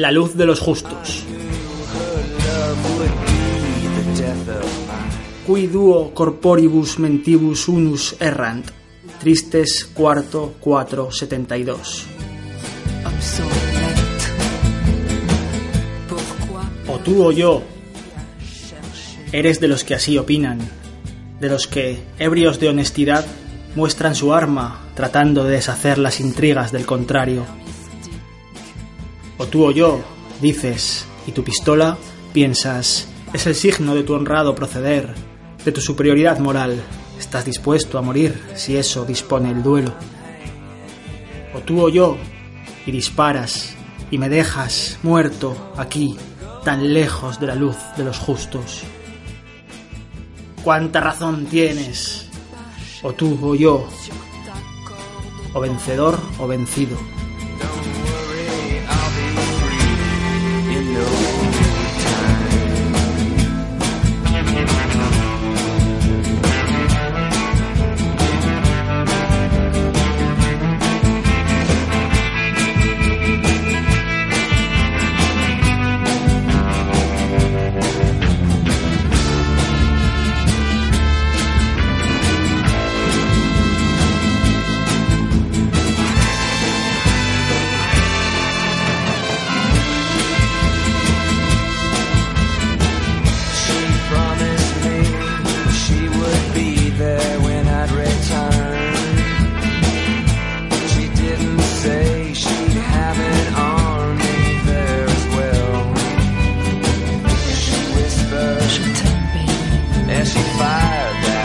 La luz de los justos. Qui duo corporibus mentibus unus errant. Tristes cuarto 472. obsolète. Pourquoi O tú o yo. Eres de los que así opinan, de los que, ebrios de honestidad, muestran su arma tratando de deshacer las intrigas del contrario. O tú o yo, dices, y tu pistola, piensas, es el signo de tu honrado proceder, de tu superioridad moral. Estás dispuesto a morir si eso dispone el duelo. O tú o yo, y disparas, y me dejas muerto aquí, tan lejos de la luz de los justos. ¿Cuánta razón tienes? O tú o yo, o vencedor o vencido. alive.